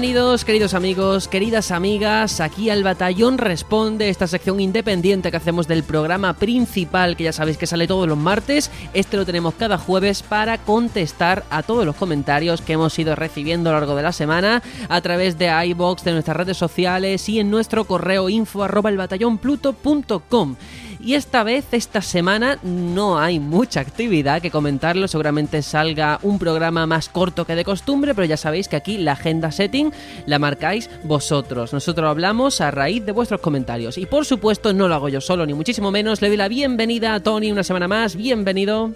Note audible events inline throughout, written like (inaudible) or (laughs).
Bienvenidos, queridos amigos, queridas amigas, aquí al Batallón Responde, esta sección independiente que hacemos del programa principal, que ya sabéis que sale todos los martes. Este lo tenemos cada jueves para contestar a todos los comentarios que hemos ido recibiendo a lo largo de la semana a través de iBox, de nuestras redes sociales y en nuestro correo info arroba elbatallonpluto.com. Y esta vez, esta semana, no hay mucha actividad que comentarlo. Seguramente salga un programa más corto que de costumbre, pero ya sabéis que aquí la agenda setting la marcáis vosotros. Nosotros hablamos a raíz de vuestros comentarios. Y por supuesto, no lo hago yo solo, ni muchísimo menos. Le doy la bienvenida a Tony una semana más. Bienvenido.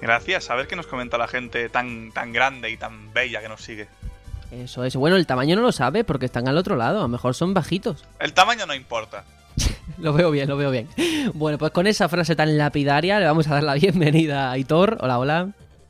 Gracias, a ver qué nos comenta la gente tan, tan grande y tan bella que nos sigue. Eso es. Bueno, el tamaño no lo sabe porque están al otro lado. A lo mejor son bajitos. El tamaño no importa. (laughs) lo veo bien, lo veo bien. Bueno, pues con esa frase tan lapidaria le vamos a dar la bienvenida a Hitor. Hola, hola.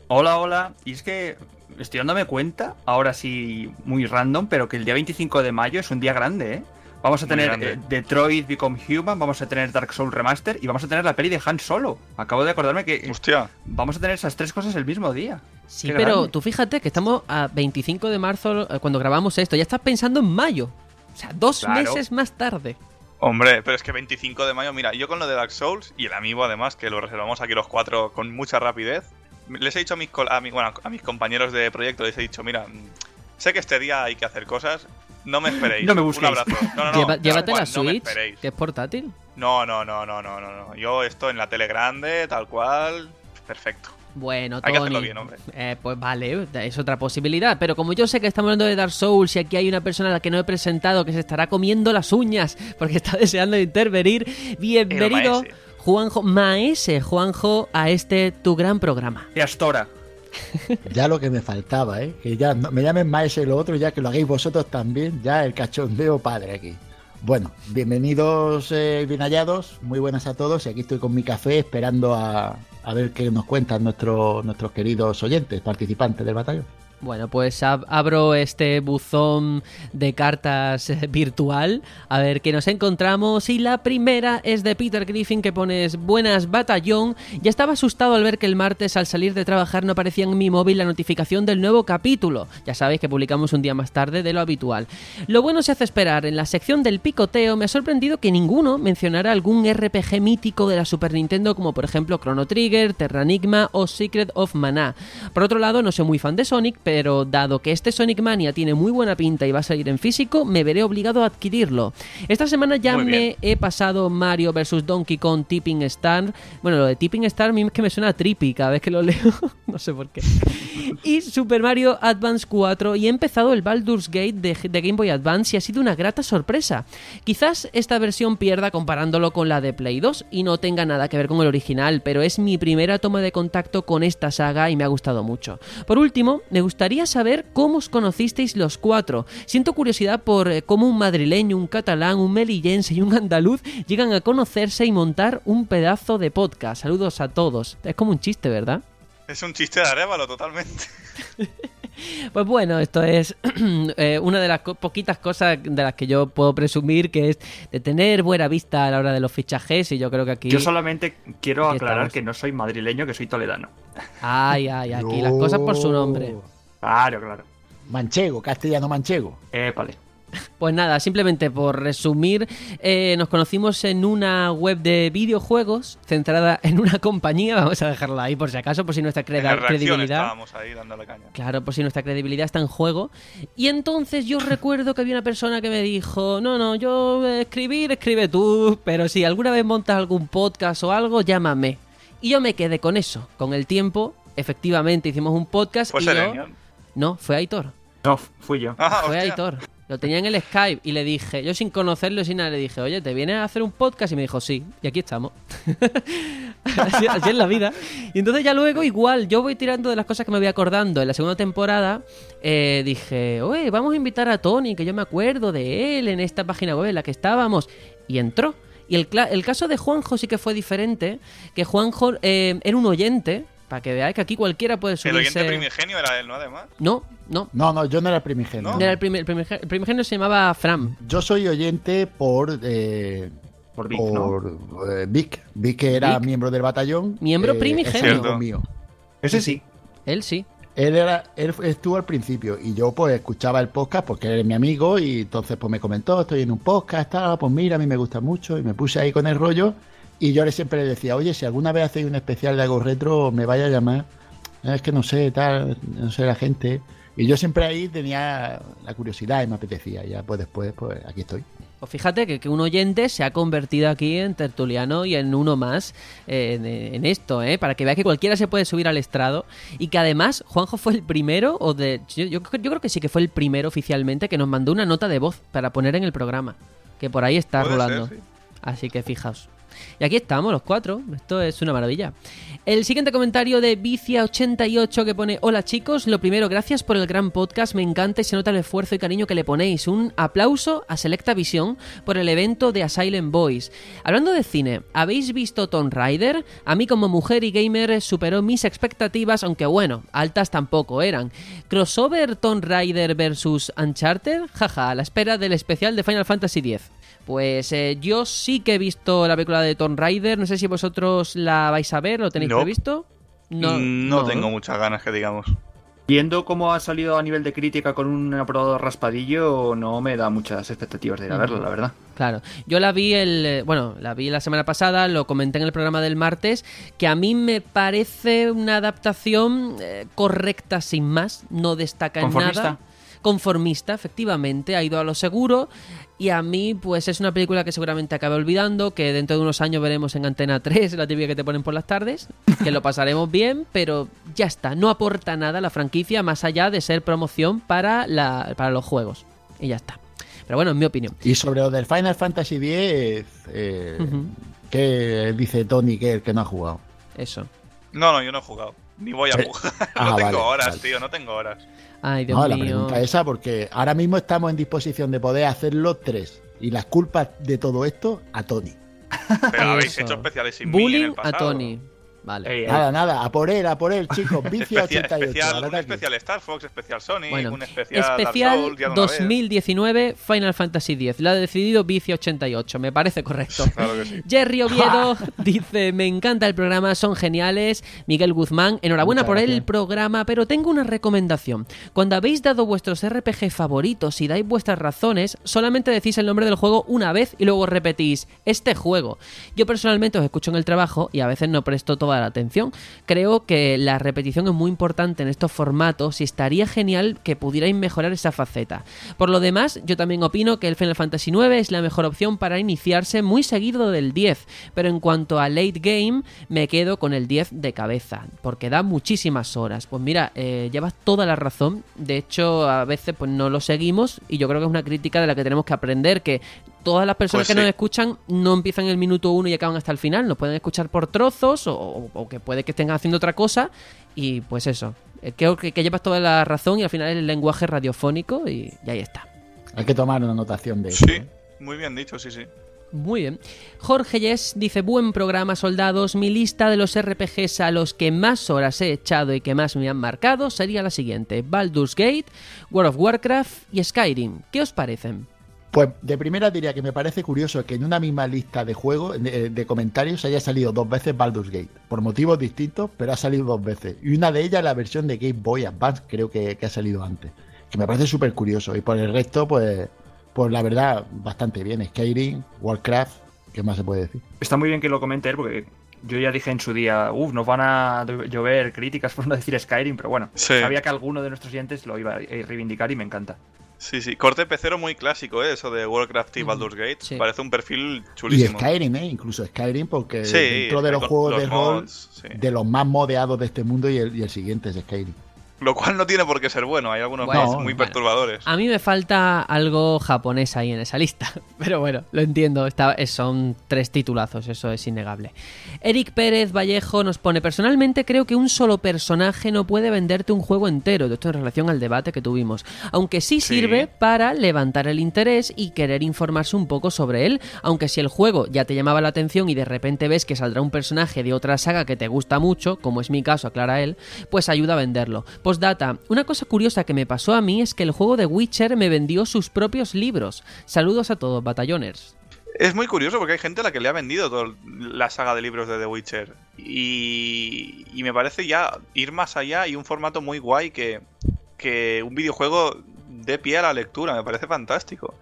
Hola, hola. Y es que estoy dándome cuenta, ahora sí muy random, pero que el día 25 de mayo es un día grande, ¿eh? Vamos a Muy tener eh, Detroit Become Human, vamos a tener Dark Souls Remaster y vamos a tener la peli de Han Solo. Acabo de acordarme que eh, Hostia. vamos a tener esas tres cosas el mismo día. Sí, Qué pero grande. tú fíjate que estamos a 25 de marzo eh, cuando grabamos esto. Ya estás pensando en mayo. O sea, dos Claro. meses más tarde. Hombre, pero es que 25 de mayo, mira, yo con lo de Dark Souls y el amigo además, que lo reservamos aquí los cuatro con mucha rapidez, les he dicho a mis, col- a mi- bueno, a mis compañeros de proyecto, les he dicho, mira, sé que este día hay que hacer cosas, no me esperéis. No me Un busquéis. abrazo. No, no, no, Lleva- llévate cual, la no me Switch, esperéis. que es portátil. No, no, no, no, no, no, no. Yo esto en la tele grande, tal cual, perfecto. Bueno, Hay Tony. que hacerlo bien, hombre. eh, pues vale, es otra posibilidad. Pero como yo sé que estamos hablando de Dark Souls y aquí hay una persona a la que no he presentado que se estará comiendo las uñas porque está (laughs) deseando intervenir, bienvenido, maese. Juanjo, Maese, Juanjo, a este tu gran programa. De Astora. (laughs) Ya lo que me faltaba, ¿eh? Que ya no- me llamen y lo otro, ya que lo hagáis vosotros también, ya el cachondeo padre aquí. Bueno, bienvenidos, eh, bien hallados, muy buenas a todos. Y aquí estoy con mi café esperando a, a ver qué nos cuentan nuestros nuestros queridos oyentes, participantes del batallón. Bueno, pues ab- abro este buzón de cartas eh, virtual a ver qué nos encontramos y la primera es de Peter Griffin que pones buenas batallón. Ya estaba asustado al ver que el martes al salir de trabajar no aparecía en mi móvil la notificación del nuevo capítulo. Ya sabéis que publicamos un día más tarde de lo habitual. Lo bueno se hace esperar. En la sección del picoteo me ha sorprendido que ninguno mencionara algún RPG mítico de la Super Nintendo como por ejemplo Chrono Trigger, Terranigma o Secret of Mana. Por otro lado, no soy muy fan de Sonic, pero dado que este Sonic Mania tiene muy buena pinta y va a salir en físico, me veré obligado a adquirirlo. Esta semana ya me he pasado Mario vs Donkey Kong Tipping Star. Bueno, lo de Tipping Star a mí es que me suena a trippy cada vez que lo (laughs) leo, no sé por qué. Y Super Mario Advance 4 y he empezado el Baldur's Gate de, de Game Boy Advance y ha sido una grata sorpresa. Quizás esta versión pierda comparándolo con la de Play 2 y no tenga nada que ver con el original, pero es mi primera toma de contacto con esta saga y me ha gustado mucho. Por último, me gustaría saber cómo os conocisteis los cuatro. Siento curiosidad por eh, cómo un madrileño, un catalán, un melillense y un andaluz llegan a conocerse y montar un pedazo de podcast. Saludos a todos. Es como un chiste, ¿verdad? Es un chiste de Arevalo totalmente. (laughs) Pues bueno, esto es (clears throat) eh, una de las co- poquitas cosas de las que yo puedo presumir que es de tener buena vista a la hora de los fichajes y yo creo que aquí... Yo solamente quiero aclarar estamos. que no soy madrileño, que soy toledano. Ay, ay, aquí las cosas por su nombre. Claro, claro. Manchego, castellano manchego. Eh, vale. Pues nada, simplemente por resumir, eh, nos conocimos en una web de videojuegos centrada en una compañía, (laughs) vamos a dejarla ahí por si acaso, por si nuestra En credibilidad... estábamos ahí dándole caña. Claro, por si nuestra credibilidad está en juego. Y entonces yo recuerdo que había una persona que me dijo, no, no, yo escribir, escribe tú, pero si alguna vez montas algún podcast o algo, llámame. Y yo me quedé con eso. Con el tiempo, efectivamente, hicimos un podcast Pues y yo... No, fue Aitor. No, fui yo. Ah, Fue hostia. Aitor. Lo tenía en el Skype y le dije, yo sin conocerlo, sin nada, le dije, oye, ¿te vienes a hacer un podcast? Y me dijo, sí. Y aquí estamos. (laughs) así, así es la vida. Y entonces ya luego, igual, yo voy tirando de las cosas que me voy acordando. En la segunda temporada eh, dije, oye, vamos a invitar a Tony, que yo me acuerdo de él en esta página web en la que estábamos. Y entró. Y el, cla- el caso de Juanjo sí que fue diferente, que Juanjo eh, era un oyente, para que veáis que aquí cualquiera puede El subirse... oyente primigenio era él, ¿no? Además. No, no. No, no, yo no era el primigenio. ¿No? Era el, primer, el, primigen- el primigenio se llamaba Fram. Yo soy oyente por eh, Por Vic, eh, Vic. Vic que era Vic. miembro del batallón. Miembro eh, primigenio. es mío. Ese sí. Él sí. él era, él estuvo al principio y yo pues escuchaba el podcast porque él es mi amigo y entonces pues me comentó, estoy en un podcast, tal, pues mira, a mí me gusta mucho y me puse ahí con el rollo y yo le siempre le decía, oye, si alguna vez hacéis un especial de algo retro, me vaya a llamar. Es que no sé, tal, no sé la gente. Y yo siempre ahí tenía la curiosidad y me apetecía. Ya pues después, pues aquí estoy. Pues fíjate que, que un oyente se ha convertido aquí en tertuliano y en uno más eh, en, en esto, ¿eh? Para que vea que cualquiera se puede subir al estrado y que además Juanjo fue el primero, o de yo, yo, yo creo que sí que fue el primero oficialmente que nos mandó una nota de voz para poner en el programa. Que por ahí está rolando. ser, sí. Así que fijaos. Y aquí estamos los cuatro. Esto es una maravilla. El siguiente comentario de Vicia88 que pone: Hola chicos, lo primero, gracias por el gran podcast. Me encanta y se nota el esfuerzo y cariño que le ponéis. Un aplauso a Selecta Visión por el evento de Asylum Boys. Hablando de cine, ¿habéis visto Tomb Raider? A mí, como mujer y gamer, superó mis expectativas, aunque bueno, altas tampoco eran. ¿Crossover Tomb Raider versus Uncharted? Jaja, a la espera del especial de Final Fantasy X. Pues eh, yo sí que he visto la película de Tomb Raider. No sé si vosotros la vais a ver, ¿lo tenéis No. previsto? Mm, No, tengo muchas ganas, que digamos. Viendo cómo ha salido a nivel de crítica con un aprobado raspadillo, no me da muchas expectativas de ir a verlo, la verdad. Claro, yo la vi el, eh, bueno, la vi la semana pasada, lo comenté en el programa del martes, que a mí me parece una adaptación eh, correcta sin más, no destaca en nada. Conformista, efectivamente, ha ido a lo seguro y a mí pues es una película que seguramente acabe olvidando, que dentro de unos años veremos en Antena 3, la típica que te ponen por las tardes, que lo pasaremos bien, pero ya está, no aporta nada a la franquicia más allá de ser promoción para, la, para los juegos. Y ya está. Pero bueno, en mi opinión. Y sobre lo del Final Fantasy X, eh. ¿qué dice Tony que, que no ha jugado? Eso. No, no, yo no he jugado. Ni voy a jugar. (laughs) Ah, no tengo vale, horas, vale. tío, no tengo horas. Ay, Dios No, la mío. pregunta es esa porque ahora mismo estamos en disposición de poder hacerlo tres. Y las culpas de todo esto a Tony. Pero habéis hecho especiales sin mí en Bullying el a. Tony. Vale. Ey, ey. Nada, nada, a por él, a por él, chicos. (laughs) Vicia Especial, 88. especial, al un ataque. especial Star Fox, especial Sony, Bueno, un especial, Dark especial Souls, ya de una vez. 2019 Final Fantasy X. Lo ha decidido Vicia 88. Me parece correcto. (laughs) Claro que sí. Jerry (laughs) Oviedo dice, me encanta el programa, son geniales. Miguel Guzmán, enhorabuena Muchas por el programa, pero tengo una recomendación. Cuando habéis dado vuestros RPG favoritos y dais vuestras razones, solamente decís el nombre del juego una vez y luego repetís, este juego. Yo personalmente os escucho en el trabajo y a veces no presto toda la atención. Creo que la repetición es muy importante en estos formatos y estaría genial que pudierais mejorar esa faceta. Por lo demás, yo también opino que el Final Fantasy IX es la mejor opción para iniciarse muy seguido del 10, pero en cuanto a late game, me quedo con el 10 de cabeza, porque da muchísimas horas. Pues mira, eh, llevas toda la razón, de hecho a veces pues no lo seguimos y yo creo que es una crítica de la que tenemos que aprender, que todas las personas Pues que sí. nos escuchan no empiezan en el minuto 1 y acaban hasta el final, nos pueden escuchar por trozos o, o que puede que estén haciendo otra cosa y pues eso. Eh, Creo que, que llevas toda la razón y al final es el lenguaje radiofónico y, y ahí está. Hay que tomar una anotación de eso. Sí, ¿eh? muy bien dicho, sí, sí. Muy bien. Jorge Yes dice, buen programa, soldados. Mi lista de los RPGs a los que más horas he echado y que más me han marcado sería la siguiente. Baldur's Gate, World of Warcraft y Skyrim. ¿Qué os parecen? Pues de primera diría que me parece curioso que en una misma lista de juegos, de, de comentarios, haya salido dos veces Baldur's Gate. Por motivos distintos, pero ha salido dos veces. Y una de ellas la versión de Game Boy Advance, creo que, que ha salido antes. Que me parece súper curioso. Y por el resto, pues, pues la verdad, bastante bien. Skyrim, Warcraft, ¿qué más se puede decir? Está muy bien que lo comente él, porque yo ya dije en su día, uff, nos van a llover críticas por no decir Skyrim, pero bueno, Sí. sabía que alguno de nuestros oyentes lo iba a reivindicar y me encanta. Sí, sí. Corte pecero muy clásico, ¿eh? Eso de Warcraft y Baldur's Gate. sí. Parece un perfil Y chulísimo. Skyrim, ¿eh? Incluso Skyrim, porque Sí, dentro de los con juegos los de rol, mods, sí. de los más modeados de este mundo, y el, y el siguiente es Skyrim. Lo cual no tiene por qué ser bueno. Hay algunos Bueno, muy bueno. perturbadores. A mí me falta algo japonés ahí en esa lista. (laughs) Pero bueno, lo entiendo. Está, es- son tres titulazos, eso es innegable. Eric Pérez Vallejo nos pone: Personalmente creo que un solo personaje no puede venderte un juego entero. Esto en relación al debate que tuvimos. Aunque sí Sí. sirve para levantar el interés y querer informarse un poco sobre él. Aunque si el juego ya te llamaba la atención y de repente ves que saldrá un personaje de otra saga que te gusta mucho, como es mi caso, aclara él, pues ayuda a venderlo. Postdata, una cosa curiosa que me pasó a mí es que el juego de Witcher me vendió sus propios libros. Saludos a todos, batalloners. Es muy curioso porque hay gente a la que le ha vendido toda la saga de libros de The Witcher. Y, me parece ya ir más allá y un formato muy guay que, que un videojuego dé pie a la lectura. Me parece fantástico.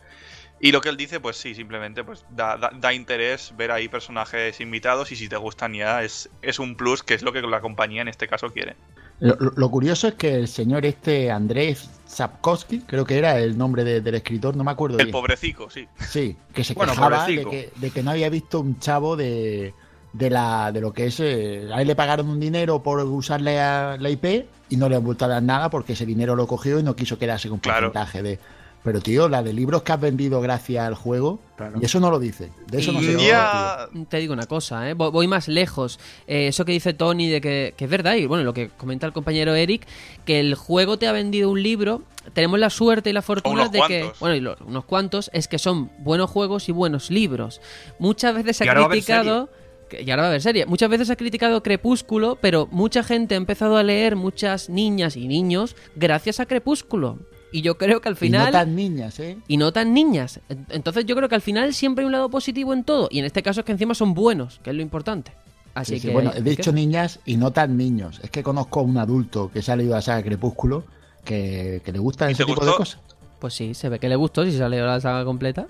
Y lo que él dice, pues sí, simplemente pues da interés ver ahí personajes invitados y si te gustan ya es, es un plus que es lo que la compañía en este caso quiere. Lo, curioso es que el señor este, Andrés Sapkowski, creo que era el nombre de- del escritor, no me acuerdo El bien. pobrecico, sí. Sí, que se Bueno, quejaba de que, de que no había visto un chavo de, de, la, de lo que es. eh, a él le pagaron un dinero por usar la, la IP y no le han vuelto a dar nada porque ese dinero lo cogió y no quiso quedarse con Claro. porcentaje de. Pero tío, la de libros que has vendido gracias al juego, Claro. y eso no lo dice. De eso no se. Ya... Te digo una cosa, ¿eh? Vo- voy más lejos. Eh, eso que dice Tony de que, que es verdad, y bueno, lo que comenta el compañero Eric, que el juego te ha vendido un libro. Tenemos la suerte y la fortuna de que, bueno, y lo- unos cuantos, es que son buenos juegos y buenos libros. Muchas veces se ha criticado. Y ahora va a haber serie. Muchas veces se ha criticado Crepúsculo, pero mucha gente ha empezado a leer, muchas niñas y niños, gracias a Crepúsculo. Y yo creo que al Y final no tan niñas, ¿eh? y no tan niñas. En- Entonces yo creo que al final siempre hay un lado positivo en todo. Y en este caso es que encima son buenos, que es lo importante. Así Sí, sí, que. bueno, he que- dicho niñas y no tan niños. Es que conozco a un adulto que se ha leído la saga Crepúsculo que, que le gusta ¿Y ese tipo de cosas. Pues sí, se ve que le gustó si salió la saga completa.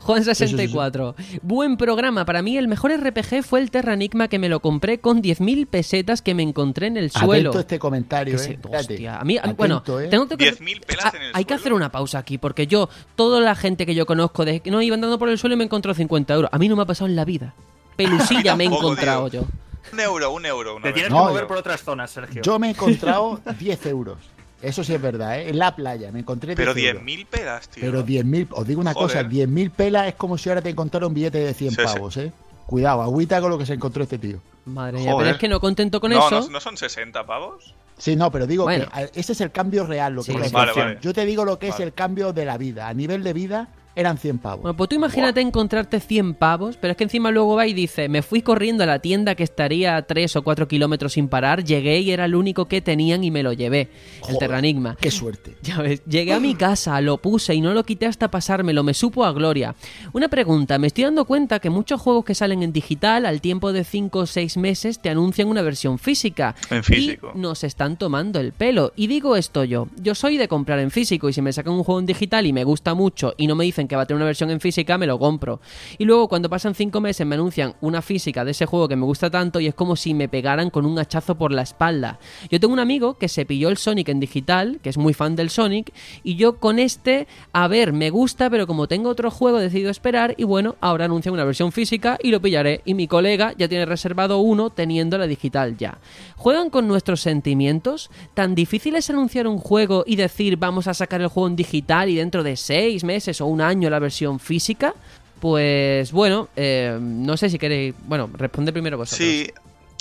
Juan64. Buen programa. Para mí el mejor RPG fue el Terranigma que me lo compré con 10.000 pesetas que me encontré en el suelo. Atento a este comentario, eh. hostia, a mí, Atento, bueno, eh. tengo que 10.000 pelas Ah, en el Hay que suelo. hacer una pausa aquí, porque yo, toda la gente que yo conozco, de que no iba andando por el suelo y me encontró 50 euros. A mí no me ha pasado en la vida. (laughs) Pelusilla me he encontrado tío. yo. Un euro, un euro. Una Te vez. tienes No, que mover yo- por otras zonas, Sergio. Yo me he encontrado (laughs) 10 euros. Eso sí es verdad, ¿eh? En la playa me encontré 10 Pero euros. 10.000 pelas, tío. Pero 10.000, os digo una Joder. cosa, 10.000 pelas es como si ahora te encontrara un billete de 100 Sí, sí. pavos, ¿eh? Cuidado, agüita con lo que se encontró este tío. Madre mía, pero es que no contento con no, eso. no, no son 60 pavos. Sí, no, pero digo Bueno. que ese es el cambio real. Lo que Sí, es Vale. Yo te digo lo que es el cambio de la vida. A nivel de vida eran 100 pavos. Bueno, pues tú imagínate encontrarte 100 pavos, pero es que encima luego va y dice, me fui corriendo a la tienda que estaría a 3 o 4 kilómetros sin parar, llegué y era el único que tenían y me lo llevé, el Joder, Terranigma. Qué suerte. (laughs) Ya ves, llegué a mi casa, lo puse y no lo quité hasta pasármelo, me supo a gloria. Una pregunta, me estoy dando cuenta que muchos juegos que salen en digital al tiempo de 5 o 6 meses te anuncian una versión física. En físico. Y nos están tomando el pelo. Y digo esto yo, yo soy de comprar en físico y si me sacan un juego en digital y me gusta mucho y no me dicen que va a tener una versión en física, me lo compro. Y luego cuando pasan 5 meses me anuncian una física de ese juego que me gusta tanto y es como si me pegaran con un hachazo por la espalda. Yo tengo un amigo que se pilló el Sonic en digital, que es muy fan del Sonic, y yo con este, a ver, me gusta, pero como tengo otro juego he decidido esperar y bueno, ahora anuncian una versión física y lo pillaré. Y mi colega ya tiene reservado uno teniendo la digital ya. ¿Juegan con nuestros sentimientos? ¿Tan difícil es anunciar un juego y decir vamos a sacar el juego en digital y dentro de seis meses o un año la versión física? Pues bueno, eh, no sé si queréis... Bueno, responde primero vosotros. Sí,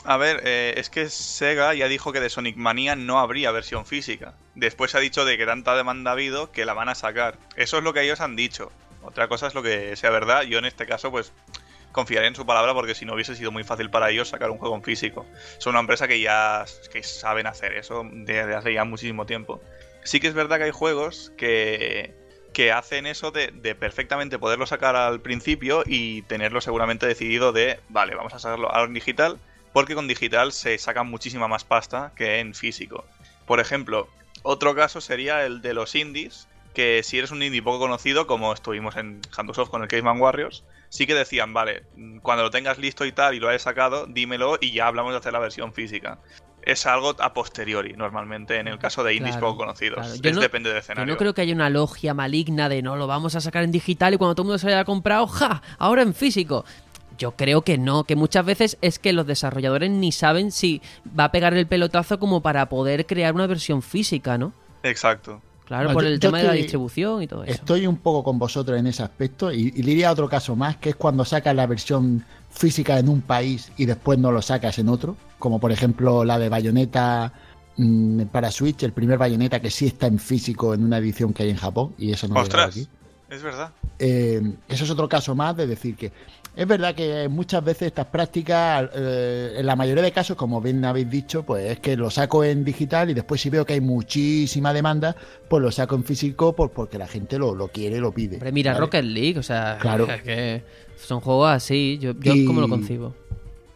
a ver, eh, es que Sega ya dijo que de Sonic Mania no habría versión física. Después ha dicho de que tanta demanda ha habido que la van a sacar. Eso es lo que ellos han dicho. Otra cosa es lo que sea verdad. Yo en este caso, pues confiaré en su palabra porque si no hubiese sido muy fácil para ellos sacar un juego en físico. Son una empresa que ya que saben hacer eso desde hace ya muchísimo tiempo. Sí que es verdad que hay juegos que, que hacen eso de, perfectamente poderlo sacar al principio y tenerlo seguramente decidido de, vale, vamos a sacarlo en digital, porque con digital se saca muchísima más pasta que en físico. Por ejemplo, otro caso sería el de los indies, que si eres un indie poco conocido, como estuvimos en Handosoft con el Caveman Warriors, sí que decían, vale, cuando lo tengas listo y tal y lo hayas sacado, dímelo y ya hablamos de hacer la versión física. Es algo a posteriori, normalmente, en el caso de indies Claro, poco conocidos. claro. Yo Es no- depende del Yo escenario. no creo que haya una logia maligna de no lo vamos a sacar en digital y cuando todo el mundo se lo haya comprado, ¡ja! Ahora en físico. Yo creo que no, que muchas veces es que los desarrolladores ni saben si va a pegar el pelotazo como para poder crear una versión física, ¿no? Exacto. Claro, No, por yo- el yo tema de la distribución y todo eso. Estoy un poco con vosotros en ese aspecto y, y diría otro caso más, que es cuando sacas la versión física en un país y después no lo sacas en otro, como por ejemplo la de Bayonetta mm, para Switch, el primer Bayonetta que sí está en físico en una edición que hay en Japón y eso no Ostras, aquí. es verdad. Eh, eso es otro caso más de decir que Es verdad que muchas veces estas prácticas, eh, en la mayoría de casos, como bien habéis dicho, pues es que lo saco en digital y después si veo que hay muchísima demanda, pues lo saco en físico pues porque la gente lo, lo quiere, lo pide. Hombre, mira ¿vale? Rocket League, o sea, Claro. es que son juegos así, yo, yo Y- como lo concibo.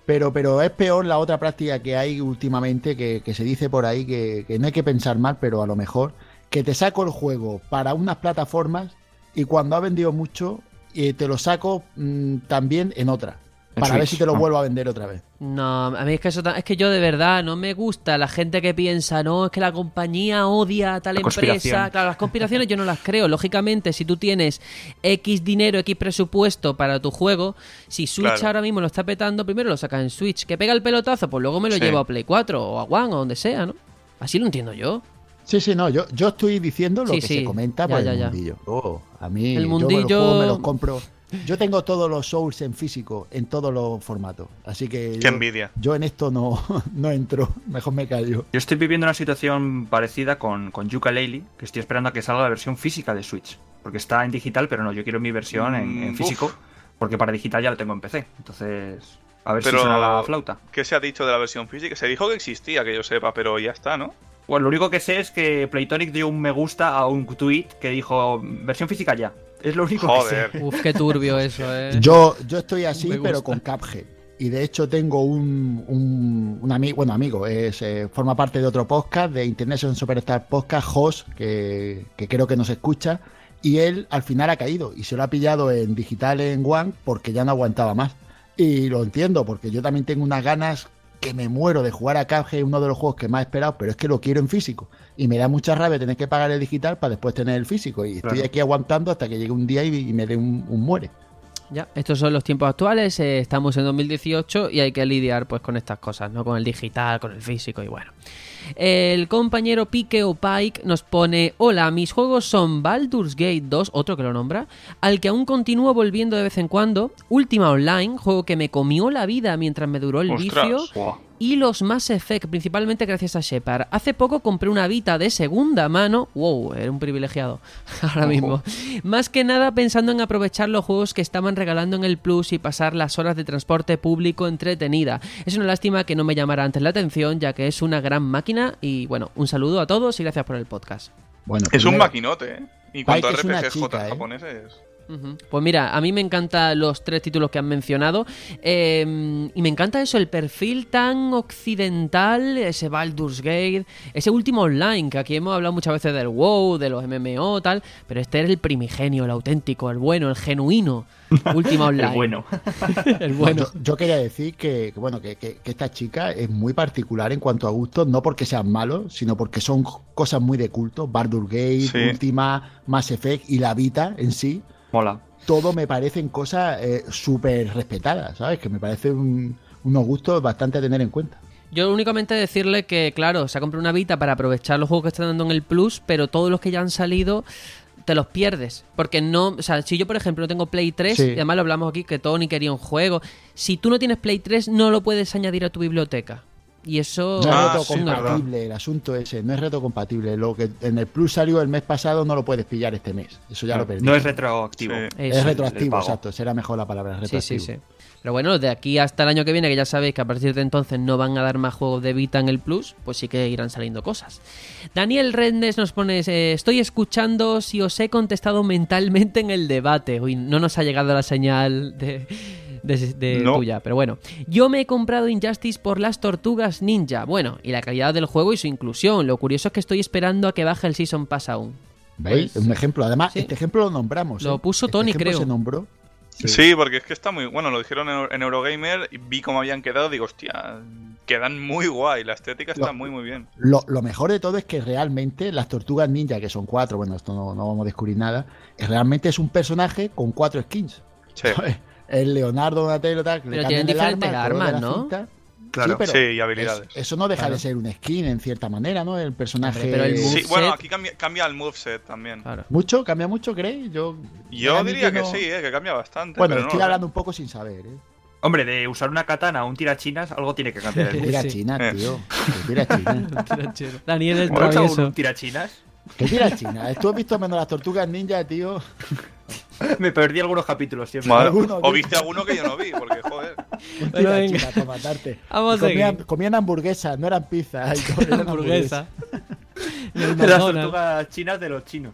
Pero, pero es peor la otra práctica que hay últimamente, que, que se dice por ahí, que, que no hay que pensar mal, pero a lo mejor, que te saco el juego para unas plataformas y cuando ha vendido mucho, eh, te lo saco mm, también en otra. Para ver si te lo ¿no? vuelvo a vender otra vez. No, a mí es que eso es que yo de verdad no me gusta la gente que piensa, no, es que la compañía odia a tal La empresa. Claro, las conspiraciones yo no las creo. Lógicamente, si tú tienes X dinero, X presupuesto para tu juego, si Switch Claro. ahora mismo lo está petando, primero lo sacas en Switch. Que pega el pelotazo, pues luego me lo Sí. llevo a Play 4 o a One o donde sea, ¿no? Así lo entiendo yo. Sí, sí, no, yo, yo estoy diciendo lo Sí, que sí, se comenta ya, por ya, el ya. mundillo. Oh, a mí El yo me los mundillo- juegos me los compro. Yo tengo todos los Souls en físico, en todos los formatos. Así que Qué yo, envidia. yo en esto no, (laughs) no entro. Mejor me callo. Yo estoy viviendo una situación parecida con, con Yooka-Laylee, que estoy esperando a que salga la versión física de Switch. Porque está en digital, pero no, yo quiero mi versión en, en Mm, físico, uf. porque para digital ya la tengo en PC. Entonces, a ver Pero- si suena la flauta. ¿Qué se ha dicho de la versión física? Se dijo que existía, que yo sepa, pero ya está, ¿no? Bueno, lo único que sé es que Playtonic dio un me gusta a un tweet que dijo versión física ya. Es lo único que Joder. sé. Uf, qué turbio (laughs) eso, eh. Yo, yo estoy así, pero con Cuphead. Y de hecho tengo un, un, un amigo, bueno, amigo, es, eh, forma parte de otro podcast, de International Superstar Podcast, Host, que, que creo que nos escucha. Y él al final ha caído y se lo ha pillado en digital en One porque ya no aguantaba más. Y lo entiendo, porque yo también tengo unas ganas que me muero de jugar a Cuphead, uno de los juegos que más he esperado, pero es que lo quiero en físico. Y me da mucha rabia tener que pagar el digital para después tener el físico. Y estoy Claro. aquí aguantando hasta que llegue un día y, y me dé un, un muere. Ya, estos son los tiempos actuales, eh, estamos en 2018 y hay que lidiar pues con estas cosas, ¿no? Con el digital, con el físico y bueno. El compañero Pique o Pike nos pone, hola, mis juegos son Baldur's Gate 2, otro que lo nombra, al que aún continúo volviendo de vez en cuando, Ultima Online, juego que me comió la vida mientras me duró el Ostras. vicio. Y los Mass Effect, principalmente gracias a Shepard. Hace poco compré una Vita de segunda mano. Wow, era un privilegiado (laughs) ahora mismo. Más que nada pensando en aprovechar los juegos que estaban regalando en el Plus y pasar las horas de transporte público entretenida. Es una lástima que no me llamara antes la atención, ya que es una gran máquina. Y bueno, un saludo a todos y gracias por el podcast. Bueno, Es un maquinote, ¿eh? Y cuanto a RPGs chica, ¿eh? japoneses. Pues mira, a mí me encantan los tres títulos que han mencionado eh, y me encanta eso, el perfil tan occidental, ese Baldur's Gate, ese último online, que aquí hemos hablado muchas veces del WoW, de los MMO, tal, pero este era el primigenio, el auténtico, el bueno, el genuino, (laughs) último online. (laughs) El bueno. el bueno. Yo, yo quería decir que, que, bueno, que, que- que esta chica es muy particular en cuanto a gustos, no porque sean malos, sino porque son cosas muy de culto. Baldur's Gate, Sí. Ultima, Mass Effect y la Vita en sí, Mola. todo me parecen cosas eh, súper respetadas, ¿sabes? Que me parecen un- unos gustos bastante a tener en cuenta. Yo únicamente decirle que, claro, se ha comprado una Vita para aprovechar los juegos que están dando en el Plus, pero todos los que ya han salido te los pierdes. Porque no, o sea, si yo por ejemplo no tengo Play 3, Sí. y además lo hablamos aquí que Tony quería un juego, si tú no tienes Play 3 no lo puedes añadir a tu biblioteca. Y eso No Ah, es sí, es una- retrocompatible, el asunto ese, no es retrocompatible. Lo que en el Plus salió el mes pasado no lo puedes pillar este mes. Eso ya lo perdí. No es retroactivo. Sí. Es retroactivo, exacto. Será mejor la palabra Sí, retroactivo. sí, sí. Pero bueno, de aquí hasta el año que viene, que ya sabéis que a partir de entonces no van a dar más juegos de Vita en el Plus, pues sí que irán saliendo cosas. Daniel Rendes nos pone, eh, estoy escuchando si os he contestado mentalmente en el debate. Uy, no nos ha llegado la señal de, de- de No. tuya, pero bueno. Yo me he comprado Injustice por las tortugas ninja. Bueno, y la calidad del juego y su inclusión. Lo curioso es que estoy esperando a que baje el Season Pass aún. ¿Veis? Pues- Un ejemplo. Además, Sí. este ejemplo lo nombramos. Lo ¿eh? puso Este Tony, ejemplo creo. se nombró. Sí. porque es que está muy. Bueno, lo dijeron en, Eurogamer y vi cómo habían quedado. Digo, hostia, quedan muy guay. La estética está Lo- muy, muy bien. Lo, lo mejor de todo es que realmente las tortugas ninja, que son cuatro, bueno, esto no, no vamos a descubrir nada, realmente es un personaje con cuatro skins. Sí, El Leonardo Donatello, tal, le Pero cambian tienen el diferentes arma, armas, ¿no? cinta. Claro. pero sí, y habilidades. es- eso no deja Claro. de ser un skin en cierta manera, ¿no? El personaje. Pero el Sí, bueno, aquí cambia, cambia el moveset también. Claro. ¿Mucho? ¿Cambia mucho, crees? Yo, Yo diría que no- sí, eh, que cambia bastante. Bueno, pero estoy sé. hablando un poco sin saber, ¿eh? Hombre, de usar una katana o un tirachinas, algo tiene que cambiar. El (laughs) Sí. Eh. tío. Que tira China. Daniel el ¿Hemos hecho travieso. un tirachinas? Que tira China. ¿Tú has visto menos las tortugas ninja, tío? (laughs) Me perdí algunos capítulos siempre. Alguno, o viste alguno que yo no vi, porque joder. Bueno, venga. para matarte. (laughs) Vamos a comían, comían hamburguesas, no eran pizzas. (laughs) ay, comían hamburguesa. En el Las tortugas chinas de los chinos.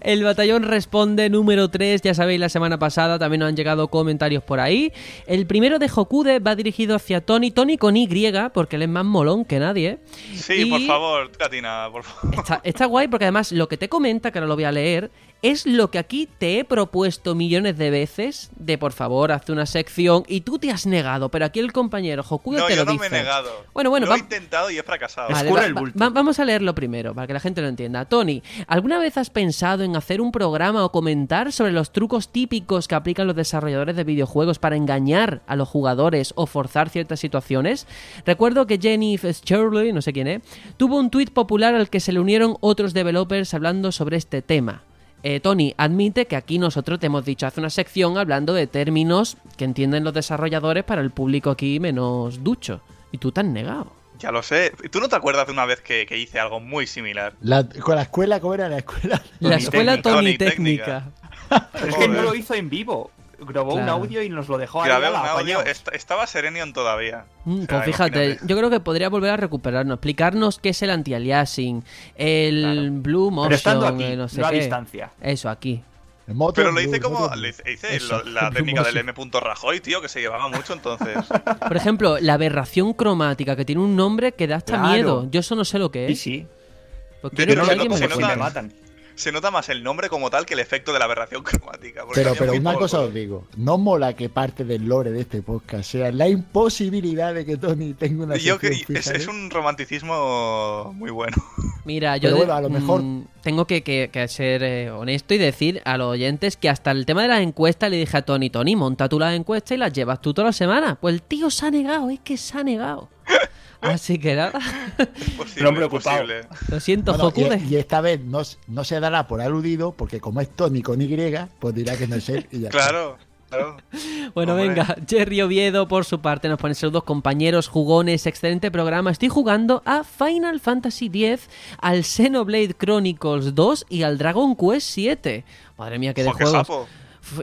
El batallón responde número 3, ya sabéis, la semana pasada también nos han llegado comentarios por ahí. El primero de Hokude va dirigido hacia Tony, Tony con Y, porque él es más molón que nadie. Sí, Y por favor, Katina, por favor. Está, está guay porque además lo que te comenta, que ahora lo voy a leer, es lo que aquí te he propuesto millones de veces, de por favor, hazte una sección, y tú te has negado, pero aquí el compañero Hokude No, te yo lo no dice. me he negado. Bueno, bueno, Lo he va- intentado y he fracasado. Vale, va- el bulto. va- vamos a leerlo primero, para que la gente lo entienda. Tony, ¿alguna vez has pensado en hacer un programa o comentar sobre los trucos típicos que aplican los desarrolladores de videojuegos para engañar a los jugadores o forzar ciertas situaciones? Recuerdo que Jenny Fitzgerald, no sé quién es, tuvo un tuit popular al que se le unieron otros developers hablando sobre este tema. Eh, Tony admite que aquí nosotros te hemos dicho hace una sección hablando de términos que entienden los desarrolladores para el público aquí menos ducho. Y tú te has negado. Ya lo sé. ¿Tú no te acuerdas de una vez que, que hice algo muy similar? La- con la escuela, ¿cómo era la escuela? La Tony escuela Técnica. Tony Tony Técnica. Pero es que no lo hizo en vivo. Grabó un audio y nos lo dejó ahí. Grabé un audio, est- estaba Serenion todavía. Mm, O sea, pues fíjate, imagínate. yo creo que podría volver a recuperarnos, explicarnos qué es el anti-aliasing, el Claro. Blue Motion, Pero estando aquí, eh, no sé no a qué. distancia. Eso, aquí. Motor Pero lo hice como. motor le blue. hice hice Eso, lo- la (laughs) técnica del. M. Rajoy, tío, que se llevaba mucho entonces. (laughs) Por ejemplo, la aberración cromática, que tiene un nombre que da hasta Claro. miedo. Yo eso no sé lo que Sí, es. sí. Pues De quiero hecho, que se alguien me me matan. Se nota más el nombre como tal que el efecto de la aberración (laughs) cromática. Pero, pero una cosa os digo, no mola que parte del lore de este podcast sea la imposibilidad de que Tony tenga una Yo que es, es ¿eh? un romanticismo muy bueno. (laughs) Mira, yo Pero de- bueno, a lo mejor- mm, tengo que, que- que ser eh, honesto y decir a los oyentes que hasta el tema de las encuestas le dije a Tony, Tony, monta tú las encuestas y las llevas tú toda la semana. Pues el tío se ha negado, es que se ha negado. (laughs) Así que nada, Posible, hombre ocupado. posible. lo siento, Bueno, y, y esta vez no, no se dará por aludido, porque como es Tony con Y, pues dirá que no es él y ya está. Claro, claro. Bueno, Hombre. venga, Jerry Oviedo por su parte nos pone saludos compañeros, jugones, excelente programa. Estoy jugando a Final Fantasy X, al Xenoblade Chronicles 2 y al Dragon Quest 7. Madre mía, qué de juegos.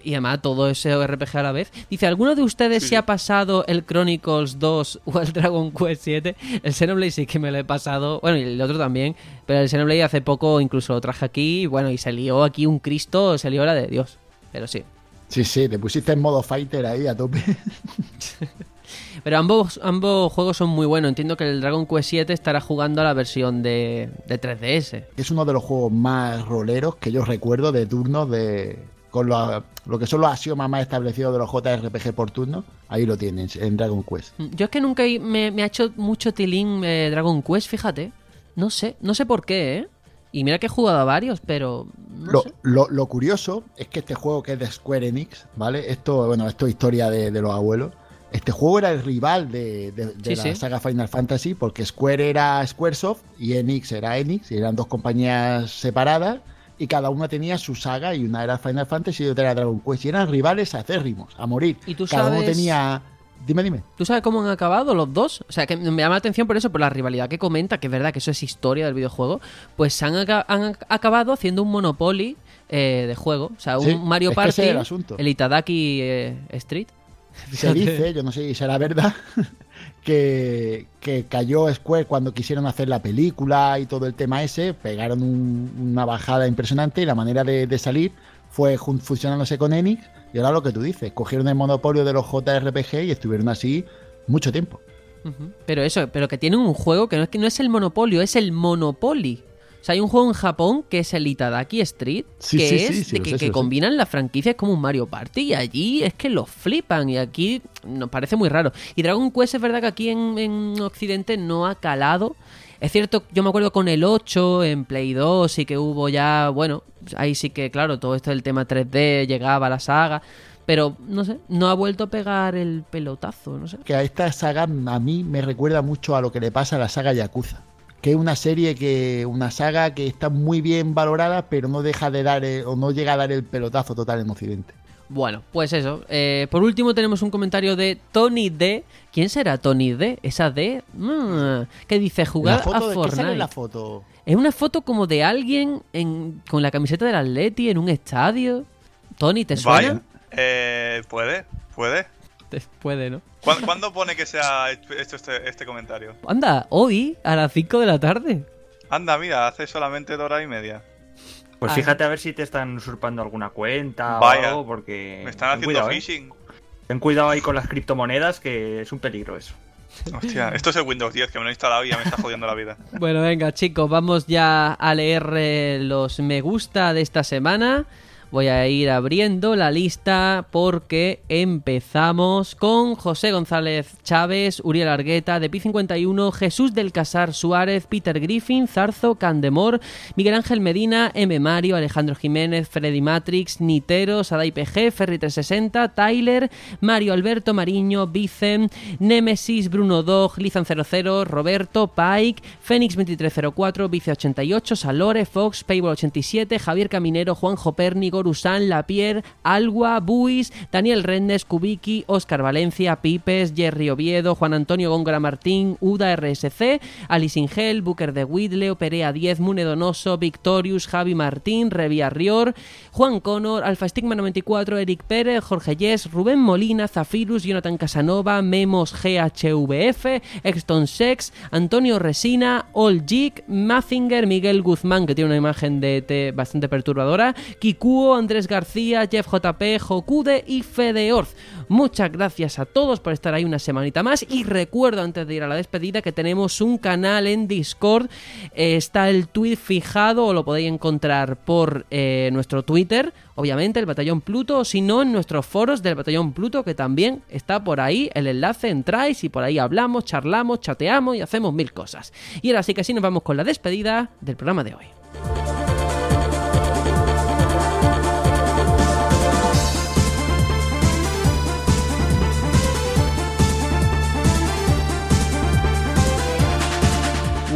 Y además todo ese RPG a la vez. Dice, ¿alguno de ustedes Sí, se ha pasado el Chronicles 2 o el Dragon Quest 7? El Xenoblade sí que me lo he pasado. Bueno, y el otro también. Pero el Xenoblade hace poco incluso lo traje aquí. Y bueno, y se lió aquí un Cristo, se lió la de Dios. Pero sí. Sí, sí, te pusiste en modo fighter ahí a tope. (laughs) Pero ambos, ambos juegos son muy buenos. Entiendo que el Dragon Quest 7 estará jugando a la versión de, de 3DS. Es uno de los juegos más roleros que yo recuerdo de turnos de con lo, lo que son los axiomas más establecidos de los JRPG por turno. Ahí lo tienen, en Dragon Quest. Mm, Yo es que nunca me, me ha hecho mucho tilín eh, Dragon Quest, fíjate. No sé, no sé por qué, ¿eh? Y mira que he jugado a varios, pero... No Lo, sé. lo- lo curioso es que este juego que es de Square Enix, ¿vale? Esto, bueno, esto es historia de, de los abuelos. Este juego era el rival de, de- de Sí, la sí. saga Final Fantasy, porque Square era Squaresoft y Enix era Enix, y eran dos compañías separadas, y cada una tenía su saga, y una era Final Fantasy y otra era Dragon Quest, y eran rivales acérrimos, a morir. ¿Y tú cada uno sabes- tenía. Dime, dime. ¿Tú sabes cómo han acabado los dos? O sea, que me llama la atención por eso, por la rivalidad que comenta, que es verdad que eso es historia del videojuego. Pues se han, aca- han ac- acabado haciendo un Monopoly eh, de juego. O sea, un Sí, Mario es que Party, ese es el asunto. el Itadaki eh, Street. Se dice, yo no sé si será verdad, (laughs) que, que cayó Square cuando quisieron hacer la película y todo el tema ese, pegaron un- una bajada impresionante y la manera de, salir fue fusionándose con Enix y ahora lo que tú dices, cogieron el monopolio de los JRPG y estuvieron así mucho tiempo. Pero eso, pero que tienen un juego que no es que no es el Monopolio, es el Monopoly. O sea, hay un juego en Japón que es el Itadaki Street, Sí, que sí, es sí, sí, de lo que, sé, combinan las franquicias como un Mario Party y allí es que lo flipan y aquí nos parece muy raro. Y Dragon Quest es verdad que aquí en, en Occidente no ha calado. Es cierto, yo me acuerdo con el 8 en Play 2 y que hubo ya, bueno, ahí sí que claro, todo esto del tema 3D llegaba a la saga, pero no sé, no ha vuelto a pegar el pelotazo, no sé. Que a esta saga a mí me recuerda mucho a lo que le pasa a la saga Yakuza. Que es una serie que, una saga que está muy bien valorada, pero no deja de dar el- o no llega a dar el pelotazo total en Occidente. Bueno, pues eso. Eh, por último tenemos un comentario de Tony D. ¿Quién será Tony D? Esa D. Mm, que dice jugar la foto a de, ¿qué Fortnite. sale en la foto? Es una foto como de alguien en- con la camiseta del Atleti en un estadio. Tony, ¿te suena? Eh, puede, puede. (laughs) Puede, ¿no? ¿Cuándo, cuándo pone que se ha hecho este, este comentario? Anda, hoy a las 5 de la tarde. Anda, mira, hace solamente dos horas y media. Pues Ah. fíjate a ver si te están usurpando alguna cuenta Vaya. o algo, porque. Me están ten haciendo cuidado, ¿eh? phishing. Ten cuidado ahí con las criptomonedas, que es un peligro eso. Hostia, esto es el Windows 10 que me lo he instalado y ya me está jodiendo la vida. (laughs) Bueno, venga, chicos, vamos ya a leer eh, los me gusta de esta semana. Voy a ir abriendo la lista porque empezamos con José González Chávez, Uriel Argueta, de Pi51, Jesús del Casar Suárez, Peter Griffin, Zarzo, Candemor, Miguel Ángel Medina, M. Mario, Alejandro Jiménez, Freddy Matrix, Nitero, Sadai PG, Ferry360, Tyler, Mario Alberto Mariño, Vicen, Nemesis, Bruno Dog, Lizan00, Roberto, Pike, Fénix2304, Vice88, Salore, Fox, Payball87, Javier Caminero, Juanjo Gorusan, Lapierre, Algua, Buis, Daniel Rennes, Kubiki, Oscar Valencia, Pipes, Jerry Oviedo, Juan Antonio Góngora Martín, Uda RSC, Alice Ingel, Booker de Whitley, Perea 10, Mune Donoso, Victorious, Javi Martín, Revia Rior, Juan Connor, Alfa Stigma 94, Eric Pérez, Jorge Yes, Rubén Molina, Zafirus, Jonathan Casanova, Memos GHVF, Exton Sex, Antonio Resina, All Jig, Mazinger, Miguel Guzmán, que tiene una imagen de ET bastante perturbadora, Kikuo, Andrés García, Jeff JP, Jokude y Fede Orz. Muchas gracias a todos por estar ahí una semanita más y recuerdo antes de ir a la despedida que tenemos un canal en Discord. Eh, está el tweet fijado o lo podéis encontrar por eh, nuestro Twitter, obviamente el Batallón Pluto, o si no en nuestros foros del Batallón Pluto que también está por ahí el enlace, entráis y por ahí hablamos, charlamos, chateamos y hacemos mil cosas. Y ahora sí que sí nos vamos con la despedida del programa de hoy.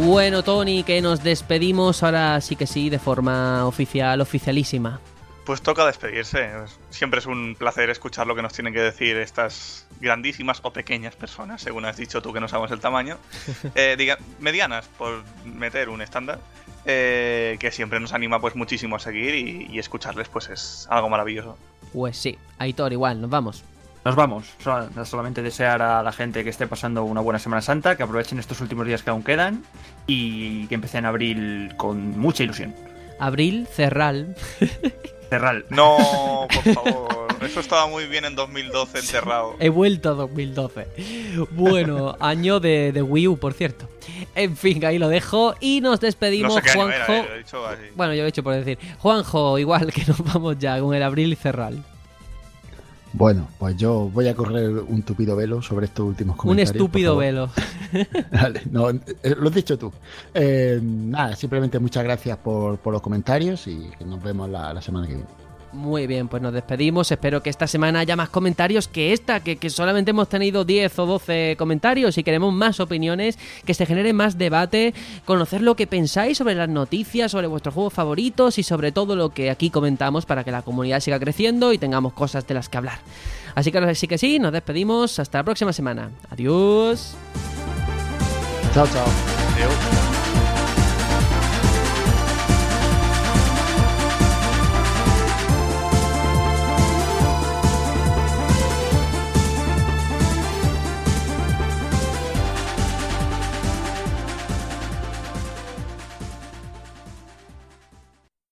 Bueno, Tony, que nos despedimos ahora sí que sí, de forma oficial, oficialísima. Pues toca despedirse. Siempre es un placer escuchar lo que nos tienen que decir estas grandísimas o pequeñas personas, según has dicho tú que no sabemos el tamaño. (laughs) Eh, diga, medianas, por meter un estándar. eh, que siempre nos anima pues muchísimo a seguir y, y escucharles pues es algo maravilloso. Pues sí, Aitor, igual, nos vamos. Nos vamos. Sol- Solamente desear a la gente que esté pasando una buena Semana Santa, que aprovechen estos últimos días que aún quedan y que empiecen abril con mucha ilusión. Abril, Cerral. (laughs) Cerral. No, por favor. Eso estaba muy bien en 2012 enterrado. He vuelto a 2012. Bueno, (laughs) año de, de Wii U, por cierto. En fin, ahí lo dejo y nos No despedimos, sé año Juanjo. era, eh, lo he dicho así. Bueno, yo lo he hecho por decir. Juanjo, igual que nos vamos ya con el Abril y Cerral. Bueno, pues yo voy a correr un tupido velo sobre estos últimos Un comentarios. por estúpido velo. (laughs) Vale, no, eh, lo has dicho tú. Eh, nada, simplemente muchas gracias por, por los comentarios y que nos vemos la, la semana que viene. Muy bien, pues nos despedimos. Espero que esta semana haya más comentarios que esta, que, que solamente hemos tenido 10 o 12 comentarios y queremos más opiniones, que se genere más debate, conocer lo que pensáis sobre las noticias, sobre vuestros juegos favoritos y sobre todo lo que aquí comentamos para que la comunidad siga creciendo y tengamos cosas de las que hablar. Así que sí que sí, nos despedimos. Hasta la próxima semana. Adiós. Chao, chao. Adiós.